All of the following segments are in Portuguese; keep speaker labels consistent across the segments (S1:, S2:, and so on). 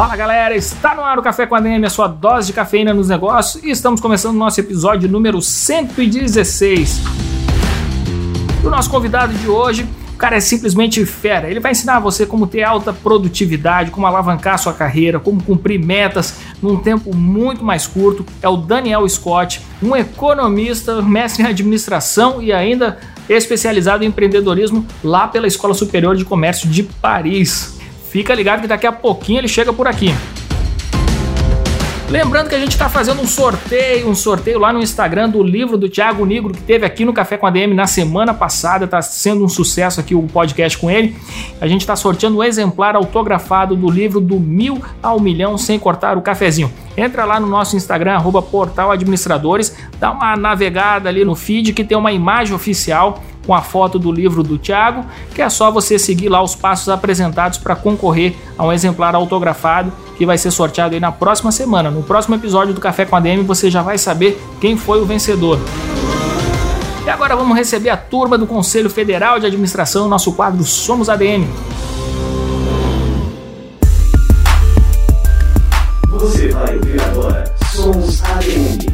S1: Fala galera, está no ar o Café com a DM, a sua dose de cafeína nos negócios, e estamos começando o nosso episódio número 116. E o nosso convidado de hoje, o cara é simplesmente fera. Ele vai ensinar você como ter alta produtividade, como alavancar sua carreira, como cumprir metas num tempo muito mais curto. É o Daniel Scott, um economista, mestre em administração e ainda especializado em empreendedorismo lá pela Escola Superior de Comércio de Paris. Fica ligado que daqui a pouquinho ele chega por aqui. Lembrando que a gente está fazendo um sorteio, um sorteio lá no Instagram do livro do Thiago Negro que teve aqui no Café com a DM na semana passada, está sendo um sucesso aqui o podcast com ele. A gente está sorteando um exemplar autografado do livro do Mil ao Milhão sem cortar o cafezinho. Entra lá no nosso Instagram, arroba dá uma navegada ali no feed que tem uma imagem oficial com a foto do livro do Tiago, que é só você seguir lá os passos apresentados para concorrer a um exemplar autografado que vai ser sorteado aí na próxima semana. No próximo episódio do Café com a DM você já vai saber quem foi o vencedor. E agora vamos receber a turma do Conselho Federal de Administração, nosso quadro Somos ADM.
S2: Você vai ouvir agora Somos ADM.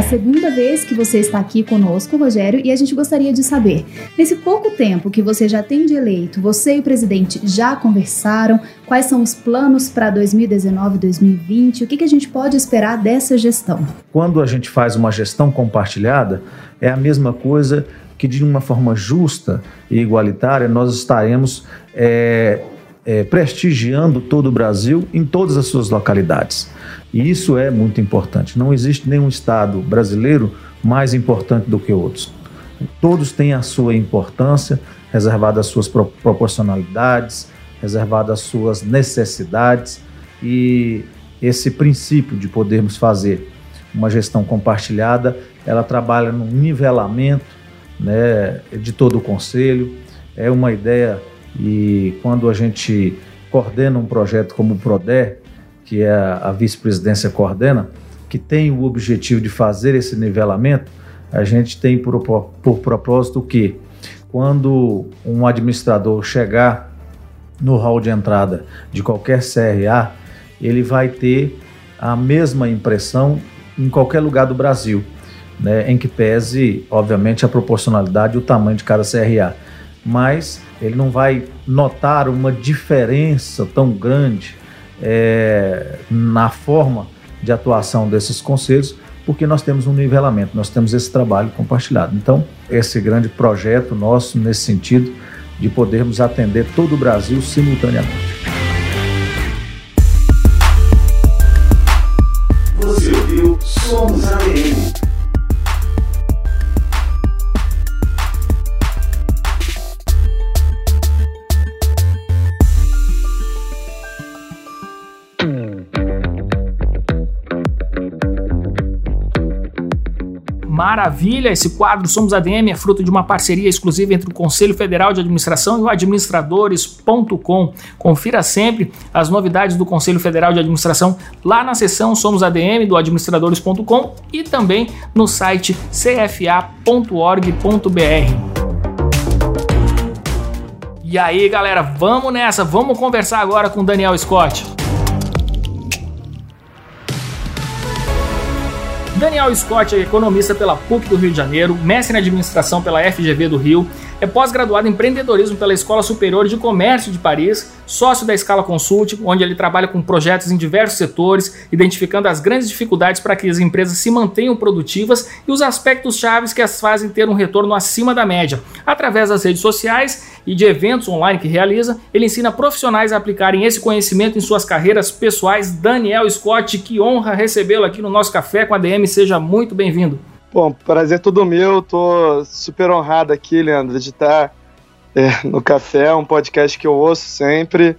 S3: É a segunda vez que você está aqui conosco, Rogério, e a gente gostaria de saber, nesse pouco tempo que você já tem de eleito, você e o presidente já conversaram? Quais são os planos para 2019 2020? O que, que a gente pode esperar dessa gestão?
S4: Quando a gente faz uma gestão compartilhada, é a mesma coisa que de uma forma justa e igualitária nós estaremos é, é, prestigiando todo o Brasil em todas as suas localidades. E isso é muito importante. Não existe nenhum estado brasileiro mais importante do que outros. Todos têm a sua importância, reservada às suas proporcionalidades, reservada às suas necessidades e esse princípio de podermos fazer uma gestão compartilhada, ela trabalha no nivelamento né, de todo o conselho. É uma ideia e quando a gente coordena um projeto como o PRODER, que é a vice-presidência coordena, que tem o objetivo de fazer esse nivelamento, a gente tem por, por propósito que quando um administrador chegar no hall de entrada de qualquer CRA, ele vai ter a mesma impressão em qualquer lugar do Brasil, né, em que pese, obviamente, a proporcionalidade e o tamanho de cada CRA. Mas ele não vai notar uma diferença tão grande é, na forma de atuação desses conselhos, porque nós temos um nivelamento, nós temos esse trabalho compartilhado. Então, esse grande projeto nosso nesse sentido de podermos atender todo o Brasil simultaneamente.
S1: Maravilha! Esse quadro Somos ADM é fruto de uma parceria exclusiva entre o Conselho Federal de Administração e o administradores.com. Confira sempre as novidades do Conselho Federal de Administração lá na seção Somos ADM do administradores.com e também no site cfa.org.br. E aí, galera, vamos nessa, vamos conversar agora com Daniel Scott. Daniel Scott é economista pela PUC do Rio de Janeiro, mestre em administração pela FGV do Rio, é pós-graduado em empreendedorismo pela Escola Superior de Comércio de Paris, sócio da Escala Consult, onde ele trabalha com projetos em diversos setores, identificando as grandes dificuldades para que as empresas se mantenham produtivas e os aspectos chaves que as fazem ter um retorno acima da média. Através das redes sociais, e de eventos online que realiza, ele ensina profissionais a aplicarem esse conhecimento em suas carreiras pessoais. Daniel Scott, que honra recebê-lo aqui no nosso Café com a DM, seja muito bem-vindo.
S5: Bom, prazer todo meu, tô super honrado aqui, Leandro, de estar é, no Café, um podcast que eu ouço sempre.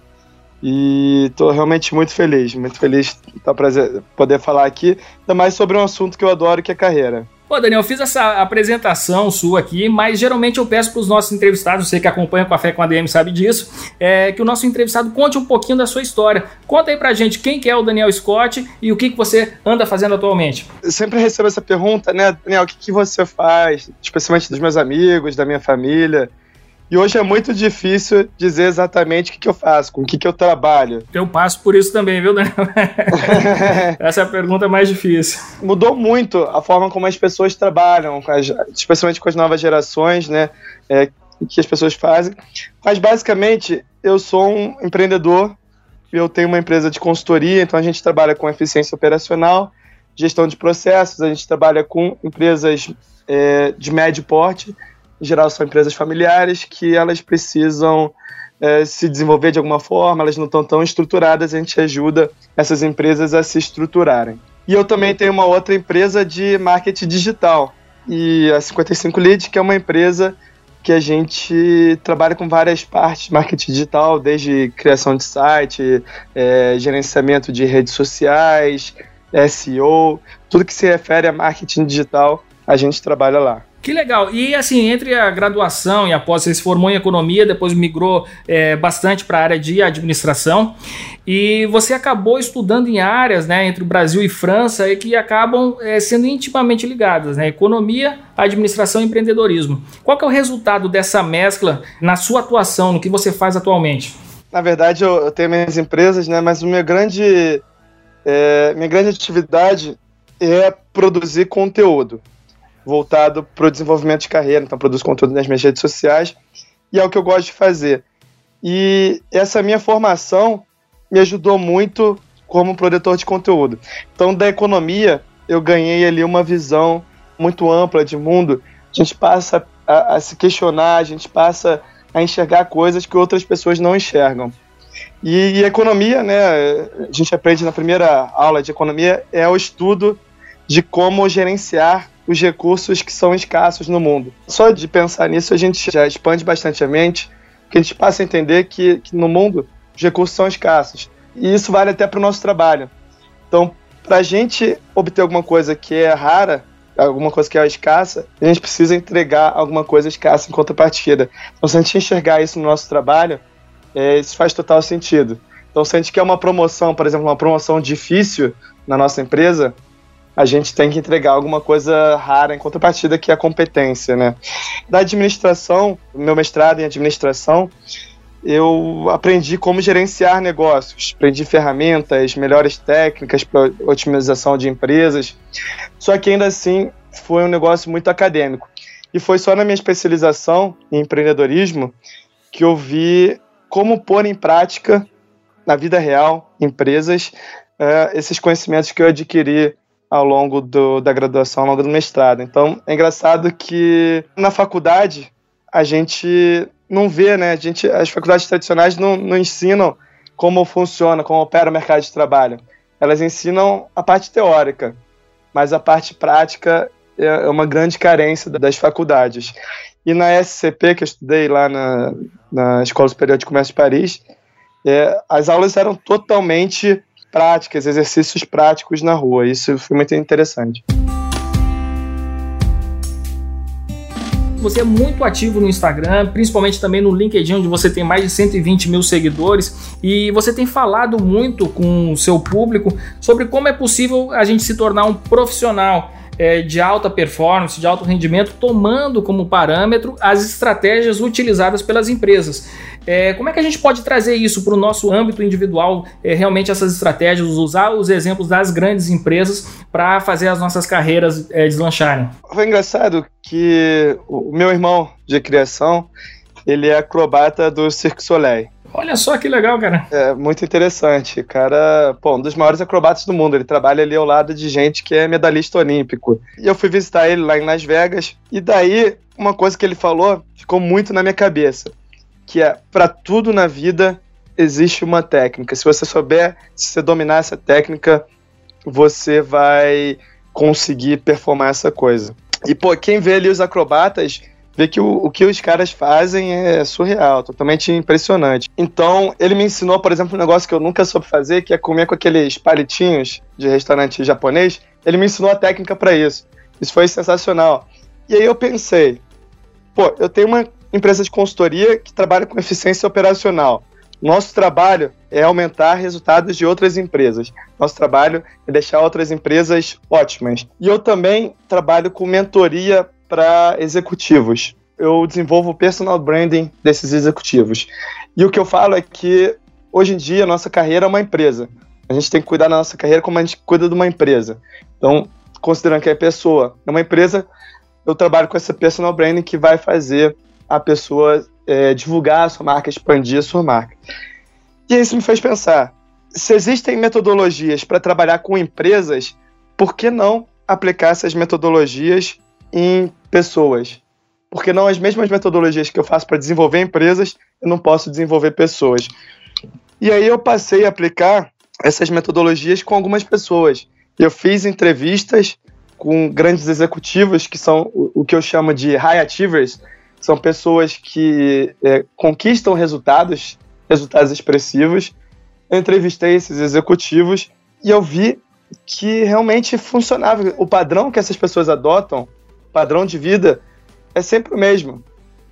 S5: E estou realmente muito feliz, muito feliz de tá poder falar aqui, ainda mais sobre um assunto que eu adoro, que é carreira.
S1: Pô, Daniel, eu fiz essa apresentação sua aqui, mas geralmente eu peço para os nossos entrevistados, você que acompanha o Café com a DM sabe disso, é, que o nosso entrevistado conte um pouquinho da sua história. Conta aí pra gente quem que é o Daniel Scott e o que, que você anda fazendo atualmente.
S5: Eu sempre recebo essa pergunta, né, Daniel, o que, que você faz, especialmente dos meus amigos, da minha família. E hoje é muito difícil dizer exatamente o que, que eu faço, com o que, que eu trabalho.
S1: Eu passo por isso também, viu, Daniel? Essa é a pergunta mais difícil.
S5: Mudou muito a forma como as pessoas trabalham, especialmente com as novas gerações, né? É, que as pessoas fazem. Mas basicamente, eu sou um empreendedor, eu tenho uma empresa de consultoria, então a gente trabalha com eficiência operacional, gestão de processos, a gente trabalha com empresas é, de médio porte em geral são empresas familiares que elas precisam é, se desenvolver de alguma forma, elas não estão tão estruturadas, a gente ajuda essas empresas a se estruturarem. E eu também tenho uma outra empresa de marketing digital, e a 55 Lead, que é uma empresa que a gente trabalha com várias partes de marketing digital, desde criação de site, é, gerenciamento de redes sociais, SEO, tudo que se refere a marketing digital, a gente trabalha lá.
S1: Que legal. E assim, entre a graduação e após você se formou em economia, depois migrou é, bastante para a área de administração. E você acabou estudando em áreas, né, entre o Brasil e França, e que acabam é, sendo intimamente ligadas, né? Economia, administração e empreendedorismo. Qual que é o resultado dessa mescla na sua atuação, no que você faz atualmente?
S5: Na verdade, eu, tenho minhas empresas, né? Mas minha grande, é, minha grande atividade é produzir conteúdo voltado para o desenvolvimento de carreira, então produzo conteúdo nas minhas redes sociais e é o que eu gosto de fazer. E essa minha formação me ajudou muito como produtor de conteúdo. Então, da economia, eu ganhei ali uma visão muito ampla de mundo. A gente passa a, a se questionar, a gente passa a enxergar coisas que outras pessoas não enxergam. E, e economia, né, a gente aprende na primeira aula de economia, é o estudo de como gerenciar os recursos que são escassos no mundo. Só de pensar nisso a gente já expande bastante a mente, porque a gente passa a entender que, que no mundo os recursos são escassos. E isso vale até para o nosso trabalho. Então, para a gente obter alguma coisa que é rara, alguma coisa que é escassa, a gente precisa entregar alguma coisa escassa em contrapartida. Então, se a gente enxergar isso no nosso trabalho, é, isso faz total sentido. Então, se a gente quer uma promoção, por exemplo, uma promoção difícil na nossa empresa, a gente tem que entregar alguma coisa rara em contrapartida que é a competência, né? Da administração, meu mestrado em administração, eu aprendi como gerenciar negócios, aprendi ferramentas, melhores técnicas para otimização de empresas. Só que ainda assim foi um negócio muito acadêmico. E foi só na minha especialização em empreendedorismo que eu vi como pôr em prática na vida real, empresas, uh, esses conhecimentos que eu adquiri ao longo do, da graduação, ao longo do mestrado. Então, é engraçado que na faculdade a gente não vê, né? A gente, as faculdades tradicionais não, não ensinam como funciona, como opera o mercado de trabalho. Elas ensinam a parte teórica, mas a parte prática é, é uma grande carência das faculdades. E na SCP, que eu estudei lá na, na Escola Superior de Comércio de Paris, é, as aulas eram totalmente práticas, exercícios práticos na rua. Isso foi muito interessante.
S1: Você é muito ativo no Instagram, principalmente também no LinkedIn, onde você tem mais de 120 mil seguidores, e você tem falado muito com o seu público sobre como é possível a gente se tornar um profissional é, de alta performance, de alto rendimento, tomando como parâmetro as estratégias utilizadas pelas empresas. É, como é que a gente pode trazer isso para o nosso âmbito individual, é, realmente essas estratégias, usar os exemplos das grandes empresas para fazer as nossas carreiras é, deslancharem?
S5: Foi engraçado que o meu irmão de criação, ele é acrobata do Cirque Soleil.
S1: Olha só que legal, cara.
S5: É muito interessante. Cara, pô, um dos maiores acrobatas do mundo. Ele trabalha ali ao lado de gente que é medalhista olímpico. E eu fui visitar ele lá em Las Vegas. E daí, uma coisa que ele falou ficou muito na minha cabeça. que é para tudo na vida existe uma técnica. Se você souber, se você dominar essa técnica, você vai conseguir performar essa coisa. E pô, quem vê ali os acrobatas vê que o, o que os caras fazem é surreal, totalmente impressionante. Então, ele me ensinou, por exemplo, um negócio que eu nunca soube fazer, que é comer com aqueles palitinhos de restaurante japonês. Ele me ensinou a técnica para isso. Isso foi sensacional. E aí eu pensei, pô, eu tenho uma empresa de consultoria que trabalha com eficiência operacional. Nosso trabalho é aumentar resultados de outras empresas. Nosso trabalho é deixar outras empresas ótimas. E eu também trabalho com mentoria para executivos. Eu desenvolvo o personal branding desses executivos. E o que eu falo é que hoje em dia a nossa carreira é uma empresa. A gente tem que cuidar da nossa carreira como a gente cuida de uma empresa. Então, considerando que é pessoa, é uma empresa, eu trabalho com essa personal branding que vai fazer a pessoa é, divulgar a sua marca, expandir a sua marca. E isso me fez pensar: se existem metodologias para trabalhar com empresas, por que não aplicar essas metodologias em pessoas? Por que não as mesmas metodologias que eu faço para desenvolver empresas, eu não posso desenvolver pessoas? E aí eu passei a aplicar essas metodologias com algumas pessoas. Eu fiz entrevistas com grandes executivos, que são o que eu chamo de high achievers, são pessoas que é, conquistam resultados, resultados expressivos. Eu entrevistei esses executivos e eu vi que realmente funcionava. O padrão que essas pessoas adotam, padrão de vida, é sempre o mesmo.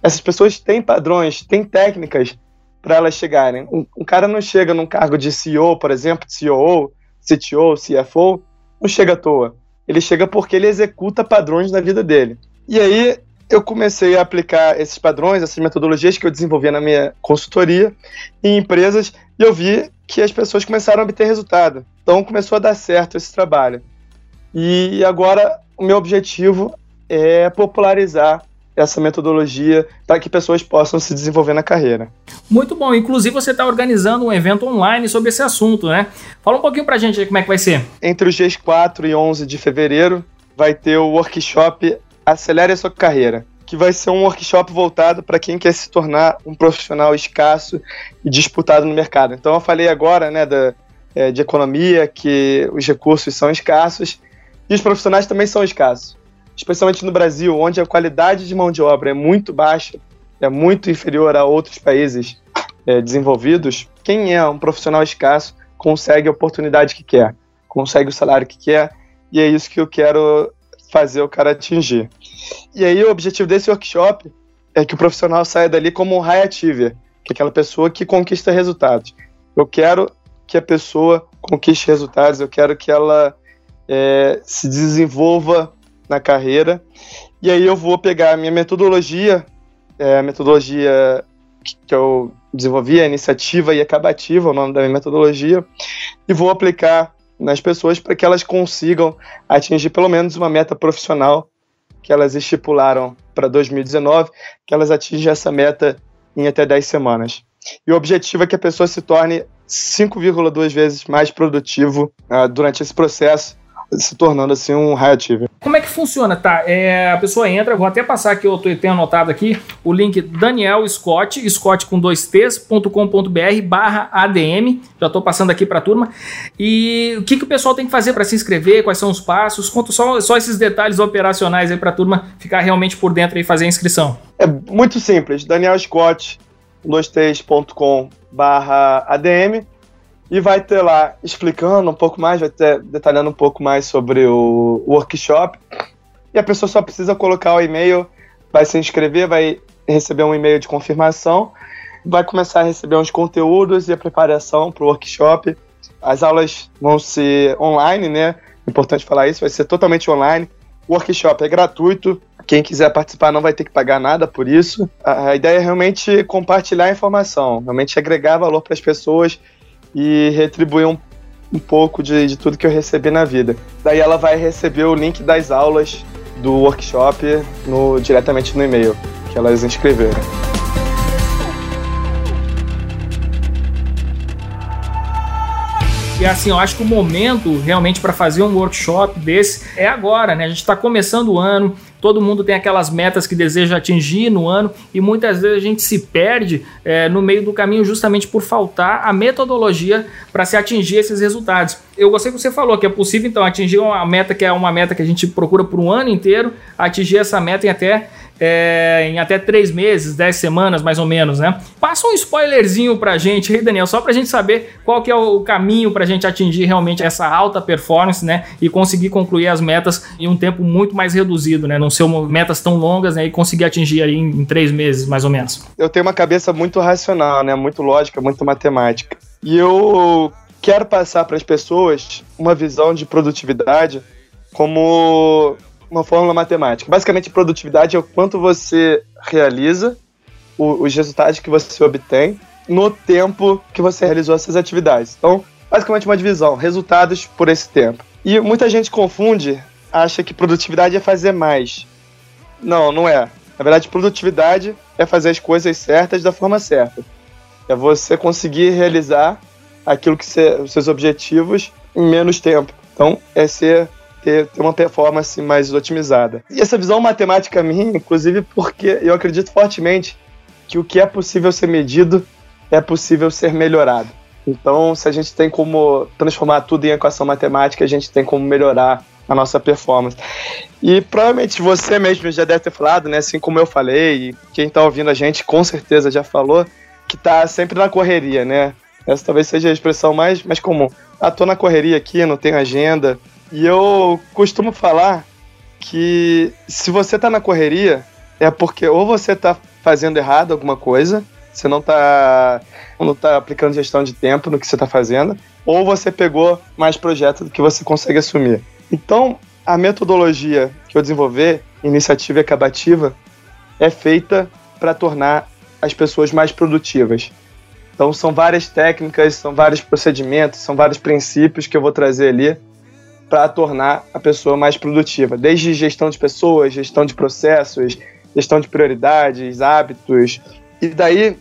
S5: Essas pessoas têm padrões, têm técnicas para elas chegarem. Um, um, cara não chega num cargo de CEO, por exemplo, CEO, CTO, CFO, não chega à toa. Ele chega porque ele executa padrões na vida dele. E aí eu comecei a aplicar esses padrões, essas metodologias que eu desenvolvia na minha consultoria em empresas e eu vi que as pessoas começaram a obter resultado. Então começou a dar certo esse trabalho. E agora o meu objetivo é popularizar essa metodologia para que pessoas possam se desenvolver na carreira.
S1: Muito bom. Inclusive, você está organizando um evento online sobre esse assunto, né? Fala um pouquinho para a gente como é que vai ser.
S5: Entre os dias 4 e 11 de fevereiro, vai ter o workshop Acelere a sua carreira, que vai ser um workshop voltado para quem quer se tornar um profissional escasso e disputado no mercado. Então eu falei agora, né, da, é, de economia, que os recursos são escassos e os profissionais também são escassos, especialmente no Brasil, onde a qualidade de mão de obra é muito baixa, é muito inferior a outros países é, desenvolvidos. Quem é um profissional escasso consegue a oportunidade que quer, consegue o salário que quer e é isso que eu quero fazer o cara atingir. E aí o objetivo desse workshop é que o profissional saia dali como um high achiever, que é aquela pessoa que conquista resultados. Eu quero que a pessoa conquiste resultados, eu quero que ela é, se desenvolva na carreira. E aí eu vou pegar a minha metodologia, é, a metodologia que eu desenvolvi, a iniciativa e acabativa, o nome da minha metodologia, e vou aplicar nas pessoas para que elas consigam atingir pelo menos uma meta profissional que elas estipularam para 2019, que elas atinjam essa meta em até 10 semanas. E o objetivo é que a pessoa se torne 5,2 vezes mais produtivo uh, durante esse processo se tornando assim um high achiever.
S1: Como é que funciona, tá? É, a pessoa entra, vou até passar aqui, eu tenho anotado aqui o link Daniel Scott, Scott com dois t's.com.br barra ADM, já estou passando aqui para a turma. E o que, que o pessoal tem que fazer para se inscrever, quais são os passos, conto só, só esses detalhes operacionais aí para a turma ficar realmente por dentro e fazer a inscrição.
S5: É muito simples, Daniel Scott, 2ts.com barra ADM e vai ter lá explicando um pouco mais, vai ter detalhando um pouco mais sobre o workshop. E a pessoa só precisa colocar o e-mail, vai se inscrever, vai receber um e-mail de confirmação, vai começar a receber uns conteúdos e a preparação para o workshop. As aulas vão ser online, né? Importante falar isso, vai ser totalmente online. O workshop é gratuito, quem quiser participar não vai ter que pagar nada por isso. A ideia é realmente compartilhar informação, realmente agregar valor para as pessoas e retribuir um, um pouco de, de tudo que eu recebi na vida. Daí ela vai receber o link das aulas do workshop no, diretamente no e-mail que elas inscreveram.
S1: E assim, eu acho que o momento realmente para fazer um workshop desse é agora, né? A gente está começando o ano, todo mundo tem aquelas metas que deseja atingir no ano e muitas vezes a gente se perde é, no meio do caminho justamente por faltar a metodologia para se atingir esses resultados. Eu gostei que você falou que é possível então atingir uma meta que é uma meta que a gente procura por um ano inteiro, atingir essa meta em até é, em até três meses, dez semanas mais ou menos, né? Passa um spoilerzinho pra gente aí, Daniel, só pra gente saber qual que é o caminho pra gente atingir realmente essa alta performance, né? E conseguir concluir as metas em um tempo muito mais reduzido, né? Não ser metas tão longas, né? E conseguir atingir aí em, em três meses, mais ou menos.
S5: Eu tenho uma cabeça muito racional, né? Muito lógica, muito matemática. E eu quero passar para as pessoas uma visão de produtividade como uma fórmula matemática. Basicamente, produtividade é o quanto você realiza, o, os resultados que você obtém no tempo que você realizou essas atividades. Então, basicamente uma divisão, resultados por esse tempo. E muita gente confunde, acha que produtividade é fazer mais. Não, não é. Na verdade, produtividade é fazer as coisas certas da forma certa. É você conseguir realizar aquilo que você, os seus objetivos em menos tempo. Então, é ser ter, ter uma performance mais otimizada. E essa visão matemática minha, inclusive, porque eu acredito fortemente que o que é possível ser medido é possível ser melhorado. Então, se a gente tem como transformar tudo em equação matemática, a gente tem como melhorar a nossa performance. E provavelmente você mesmo já deve ter falado, né? Assim como eu falei, e quem está ouvindo a gente com certeza já falou, que está sempre na correria, né? Essa talvez seja a expressão mais, mais comum. Ah, tô na correria aqui, não tenho agenda, e eu costumo falar que se você tá na correria, é porque ou você tá fazendo errado alguma coisa, você não tá, não tá aplicando gestão de tempo no que você tá fazendo, ou você pegou mais projetos do que você consegue assumir. Então, a metodologia que eu desenvolver, iniciativa acabativa, é feita para tornar as pessoas mais produtivas. Então, são várias técnicas, são vários procedimentos, são vários princípios que eu vou trazer ali para tornar a pessoa mais produtiva, desde gestão de pessoas, gestão de processos, gestão de prioridades, hábitos. E daí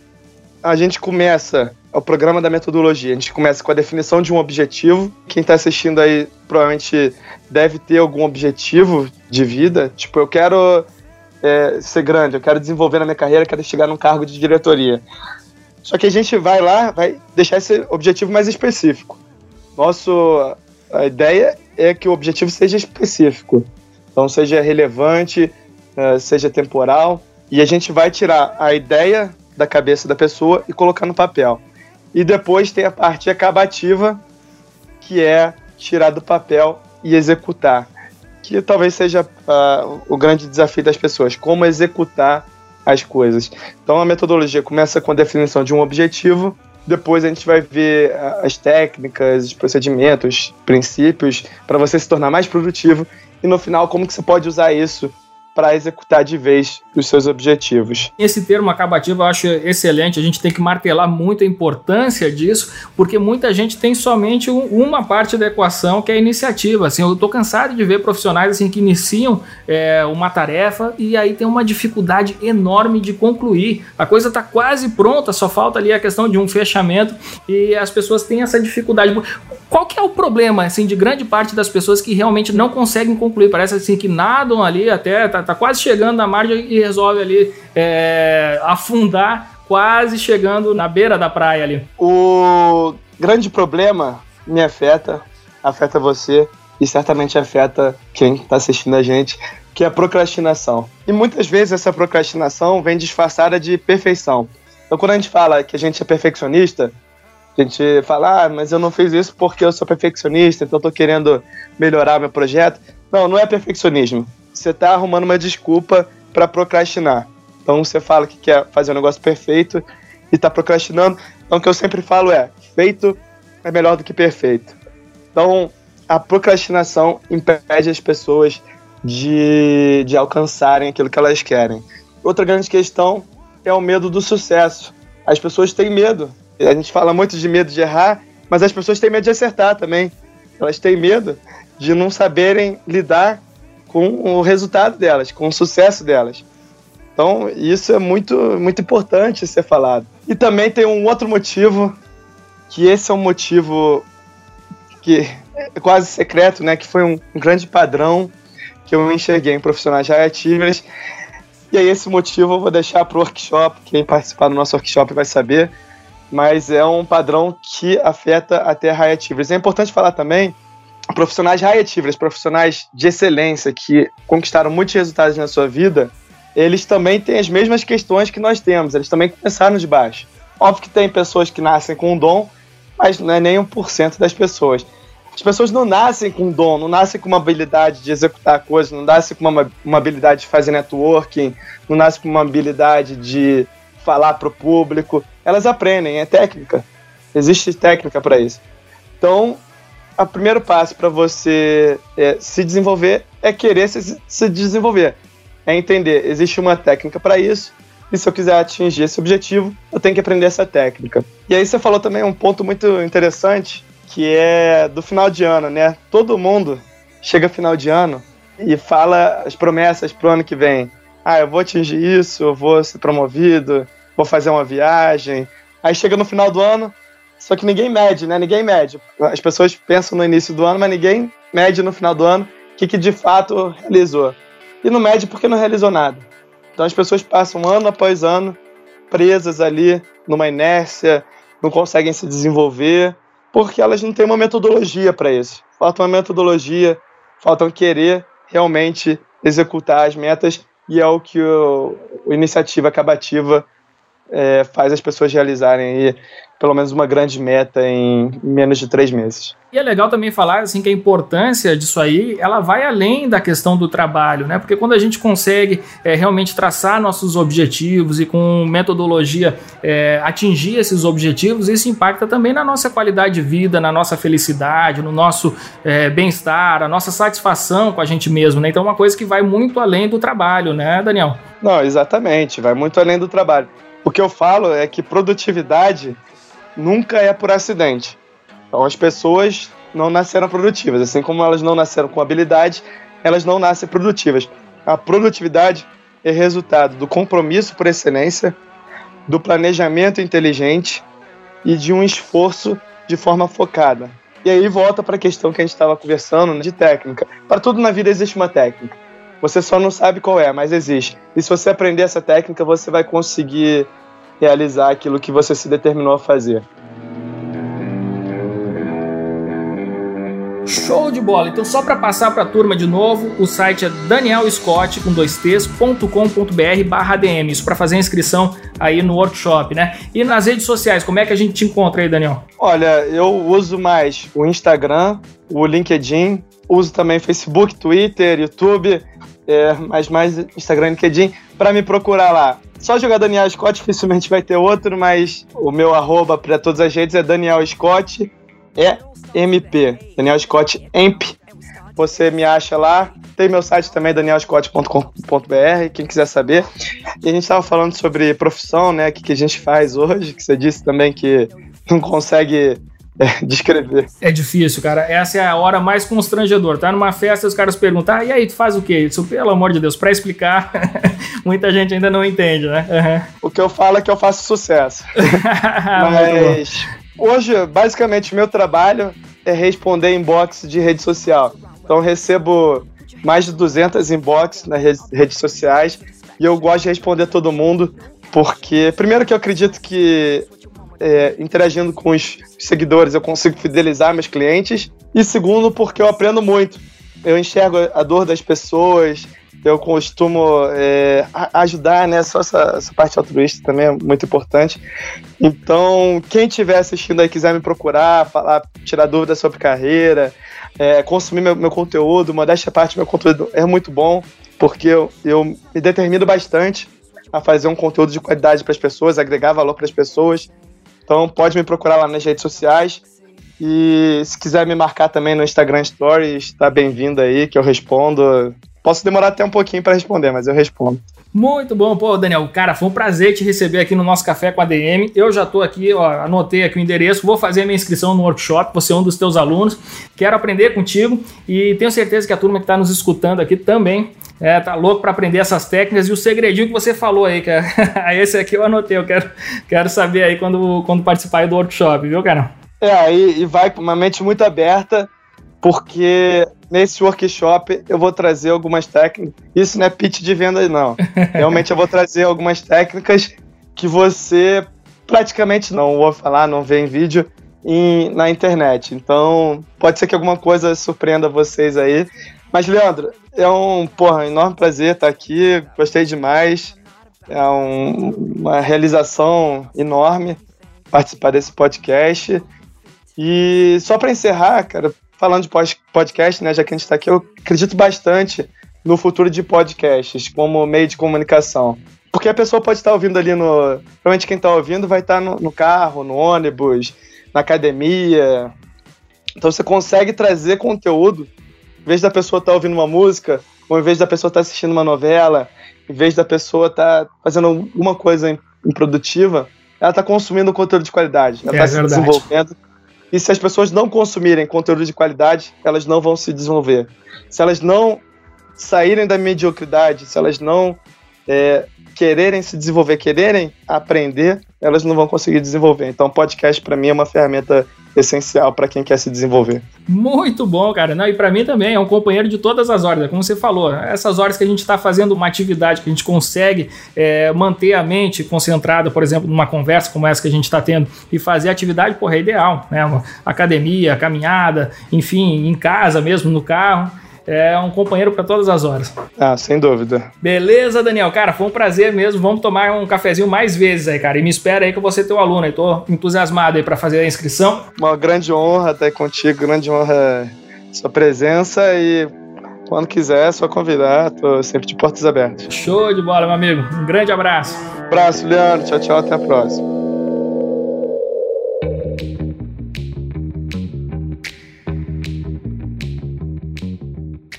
S5: a gente começa o programa da metodologia. A gente começa com a definição de um objetivo. Quem está assistindo aí provavelmente deve ter algum objetivo de vida. Tipo, eu quero é, ser grande, eu quero desenvolver na minha carreira, quero chegar num cargo de diretoria. Só que a gente vai lá, vai deixar esse objetivo mais específico. Nosso a ideia é que o objetivo seja específico, então seja relevante, é, seja temporal, e a gente vai tirar a ideia da cabeça da pessoa e colocar no papel. E depois tem a parte acabativa, que é tirar do papel e executar, que talvez seja uh, o grande desafio das pessoas, como executar as coisas. Então a metodologia começa com a definição de um objetivo, depois a gente vai ver as técnicas, os procedimentos, princípios para você se tornar mais produtivo. E no final como que você pode usar isso para executar de vez os seus objetivos.
S1: Esse termo acabativo eu acho excelente, a gente tem que martelar muito a importância disso, porque muita gente tem somente uma parte da equação que é a iniciativa. Assim, eu estou cansado de ver profissionais assim que iniciam é, uma tarefa e aí tem uma dificuldade enorme de concluir. A coisa está quase pronta, só falta ali a questão de um fechamento e as pessoas têm essa dificuldade. Qual que é o problema assim de grande parte das pessoas que realmente não conseguem concluir? Parece assim que nadam ali até tá, tá quase chegando na margem e resolve ali é, afundar, quase chegando na beira da praia ali.
S5: O grande problema me afeta, afeta você e certamente afeta quem está assistindo a gente, que é a procrastinação. E muitas vezes essa procrastinação vem disfarçada de perfeição. Então quando a gente fala que a gente é perfeccionista, a gente fala, ah, mas eu não fiz isso porque eu sou perfeccionista, então eu tô querendo melhorar meu projeto. Não, não é perfeccionismo. Você tá arrumando uma desculpa para procrastinar. Então você fala que quer fazer um negócio perfeito e tá procrastinando. Então o que eu sempre falo é: feito é melhor do que perfeito. Então a procrastinação impede as pessoas de, de alcançarem aquilo que elas querem. Outra grande questão é o medo do sucesso. As pessoas têm medo a gente fala muito de medo de errar, mas as pessoas têm medo de acertar também. Elas têm medo de não saberem lidar com o resultado delas, com o sucesso delas. Então, isso é muito, muito importante ser falado. E também tem um outro motivo, que esse é um motivo que é quase secreto, né? Que foi um, um grande padrão que eu enxerguei em profissionais reatíveis. E aí, esse motivo eu vou deixar para o workshop. Quem participar do nosso workshop vai saber. Mas é um padrão que afeta até reatíveis. É importante falar também profissionais reatíveis, profissionais de excelência que conquistaram muitos resultados na sua vida, eles também têm as mesmas questões que nós temos. Eles também começaram de baixo. Óbvio que tem pessoas que nascem com um dom, mas não é nem 1% das pessoas. As pessoas não nascem com um dom, não nascem com uma habilidade de executar coisas, não nascem com uma, uma habilidade de fazer networking, não nascem com uma habilidade de falar para o público. Elas aprendem, é técnica. Existe técnica para isso. Então, o primeiro passo para você é, se desenvolver é querer se, se desenvolver. É entender, existe uma técnica para isso, e se eu quiser atingir esse objetivo, eu tenho que aprender essa técnica. E aí você falou também um ponto muito interessante, que é do final de ano, né? Todo mundo chega final de ano e fala as promessas pro ano que vem. Ah, eu vou atingir isso, eu vou ser promovido, vou fazer uma viagem. Aí chega no final do ano, só que ninguém mede, né? Ninguém mede. As pessoas pensam no início do ano, mas ninguém mede no final do ano o que, que de fato realizou. E não mede porque não realizou nada. Então as pessoas passam ano após ano presas ali numa inércia, não conseguem se desenvolver, porque elas não têm uma metodologia para isso. Falta uma metodologia, faltam querer realmente executar as metas e é o que o, o Iniciativa Acabativa é, faz as pessoas realizarem aí pelo menos uma grande meta em menos de três meses.
S1: E é legal também falar assim que a importância disso aí, ela vai além da questão do trabalho, né? Porque quando a gente consegue é, realmente traçar nossos objetivos e com metodologia é, atingir esses objetivos, isso impacta também na nossa qualidade de vida, na nossa felicidade, no nosso é, bem-estar, a nossa satisfação com a gente mesmo, né? Então é uma coisa que vai muito além do trabalho, né, Daniel?
S5: Não, exatamente, vai muito além do trabalho. O que eu falo é que produtividade nunca é por acidente. Então as pessoas não nasceram produtivas, assim como elas não nasceram com habilidade, elas não nascem produtivas. A produtividade é resultado do compromisso por excelência, do planejamento inteligente e de um esforço de forma focada. E aí volta para a questão que a gente estava conversando de técnica. Para tudo na vida existe uma técnica. Você só não sabe qual é, mas existe. E se você aprender essa técnica, você vai conseguir realizar aquilo que você se determinou a fazer.
S1: Show de bola! Então, só para passar para a turma de novo, o site é danielscott com dois t's.com.br barra DM. Isso para fazer a inscrição aí no workshop, né? E nas redes sociais, como é que a gente te encontra aí, Daniel?
S5: Olha, eu uso mais o Instagram, o LinkedIn, uso também Facebook, Twitter, YouTube, é, mas mais Instagram e LinkedIn, para me procurar lá. Só jogar Daniel Scott, dificilmente vai ter outro, mas o meu arroba para todas as redes é Daniel Scott, é MP, Daniel Scott EMP. Você me acha lá. Tem meu site também, danielscott.com.br, quem quiser saber. E a gente estava falando sobre profissão, né? O que, que a gente faz hoje, que você disse também que não consegue é, descrever.
S1: É difícil, cara. Essa é a hora mais constrangedora. Tá numa festa os caras perguntam, ah, e aí, tu faz o quê? Isso, pelo amor de Deus, para explicar, muita gente ainda não entende, né?
S5: Uhum. O que eu falo é que eu faço sucesso. Mas hoje, basicamente, meu trabalho é responder inbox de rede social. Então, recebo mais de 200 inbox nas redes sociais e eu gosto de responder todo mundo porque, primeiro, que eu acredito que é, interagindo com os seguidores, eu consigo fidelizar meus clientes. E segundo, porque eu aprendo muito. Eu enxergo a dor das pessoas, eu costumo é, ajudar, né? Só essa, essa, parte altruísta também é muito importante. Então, quem estiver assistindo aí quiser me procurar, falar, tirar dúvidas sobre carreira, é, consumir meu, meu conteúdo, modéstia parte, meu conteúdo é muito bom, porque eu, eu me determino bastante a fazer um conteúdo de qualidade para as pessoas, agregar valor para as pessoas. Então pode me procurar lá nas redes sociais. E se quiser me marcar também no Instagram Stories, está bem-vindo aí, que eu respondo. Posso demorar até um pouquinho para responder, mas eu respondo.
S1: Muito bom, pô, Daniel. Cara, foi um prazer te receber aqui no nosso Café com a DM. Eu já estou aqui, ó, anotei aqui o endereço, vou fazer a minha inscrição no workshop, você é um dos teus alunos. Quero aprender contigo e tenho certeza que a turma que está nos escutando aqui também é, tá louco para aprender essas técnicas e o segredinho que você falou aí, é, esse aqui eu anotei, eu quero, quero saber aí quando, quando participar do workshop, viu, cara?
S5: É, aí e vai com uma mente muito aberta porque nesse workshop eu vou trazer algumas técnicas. Isso não é pitch de venda, não. Realmente eu vou trazer algumas técnicas que você praticamente não vou falar, não vê em vídeo em, na internet. Então, pode ser que alguma coisa surpreenda vocês aí. Mas, Leandro, é um porra, enorme prazer estar aqui. Gostei demais. É um, uma realização enorme participar desse podcast. E só para encerrar, cara, falando de podcast, né, já que a gente está aqui, eu acredito bastante no futuro de podcasts como meio de comunicação. Porque a pessoa pode estar ouvindo ali no. Provavelmente quem está ouvindo vai estar no, no, carro, no ônibus, na academia. Então você consegue trazer conteúdo, em vez da pessoa estar ouvindo uma música, ou em vez da pessoa estar assistindo uma novela, em vez da pessoa estar fazendo alguma coisa improdutiva, ela está consumindo conteúdo de qualidade. Ela está é se verdade. desenvolvendo e se as pessoas não consumirem conteúdo de qualidade, elas não vão se desenvolver. Se elas não saírem da mediocridade, se elas não é, quererem se desenvolver, quererem aprender, elas não vão conseguir desenvolver. Então, podcast para mim é uma ferramenta essencial para quem quer se desenvolver.
S1: Muito bom, cara. Não, e para mim também é um companheiro de todas as horas, é como você falou. Essas horas que a gente está fazendo uma atividade que a gente consegue é, manter a mente concentrada, por exemplo, numa conversa como essa que a gente está tendo, e fazer atividade, porra, é ideal, né? Academia, caminhada, enfim, em casa mesmo, no carro é um companheiro para todas as horas.
S5: Ah, sem dúvida.
S1: Beleza, Daniel? Cara, foi um prazer mesmo. Vamos tomar um cafezinho mais vezes aí, cara. E me espera aí que eu vou ser teu aluno aí. Tô entusiasmado aí para fazer a inscrição.
S5: Uma grande honra estar contigo, grande honra sua presença e quando quiser, é só convidar. Tô sempre de portas abertas.
S1: Show de bola, meu amigo. Um grande abraço.
S5: Abraço, Leandro. Tchau, tchau. Até a próxima.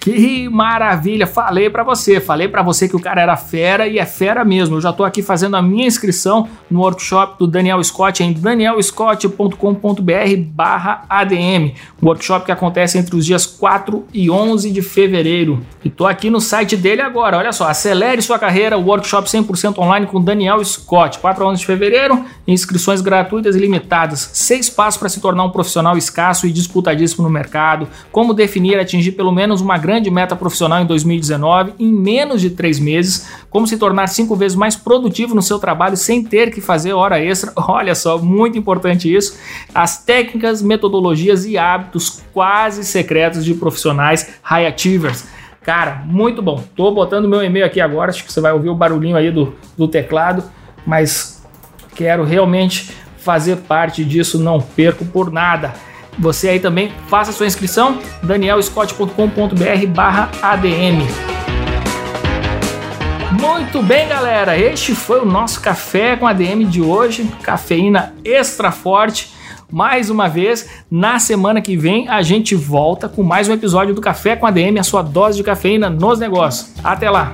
S1: Que maravilha! Falei para você, falei para você que o cara era fera e é fera mesmo. Eu já tô aqui fazendo a minha inscrição no workshop do Daniel Scott em danielscott.com.br/adm. Workshop que acontece entre os dias 4 e 11 de fevereiro. E tô aqui no site dele agora. Olha só, acelere sua carreira, workshop 100% online com Daniel Scott. 4 a 11 de fevereiro, inscrições gratuitas e limitadas. Seis passos para se tornar um profissional escasso e disputadíssimo no mercado. Como definir atingir pelo menos uma grande grande meta profissional em 2019 em menos de três meses, como se tornar cinco vezes mais produtivo no seu trabalho sem ter que fazer hora extra. Olha só, muito importante isso. As técnicas, metodologias e hábitos quase secretos de profissionais high achievers. Cara, muito bom. Tô botando meu e-mail aqui agora, acho que você vai ouvir o barulhinho aí do, do teclado, mas quero realmente fazer parte disso, não perco por nada. Você aí também faça sua inscrição, danielscott.com.br/adm. Muito bem, galera. Este foi o nosso café com ADM de hoje, cafeína extra forte. Mais uma vez, na semana que vem a gente volta com mais um episódio do Café com ADM, a sua dose de cafeína nos negócios. Até lá.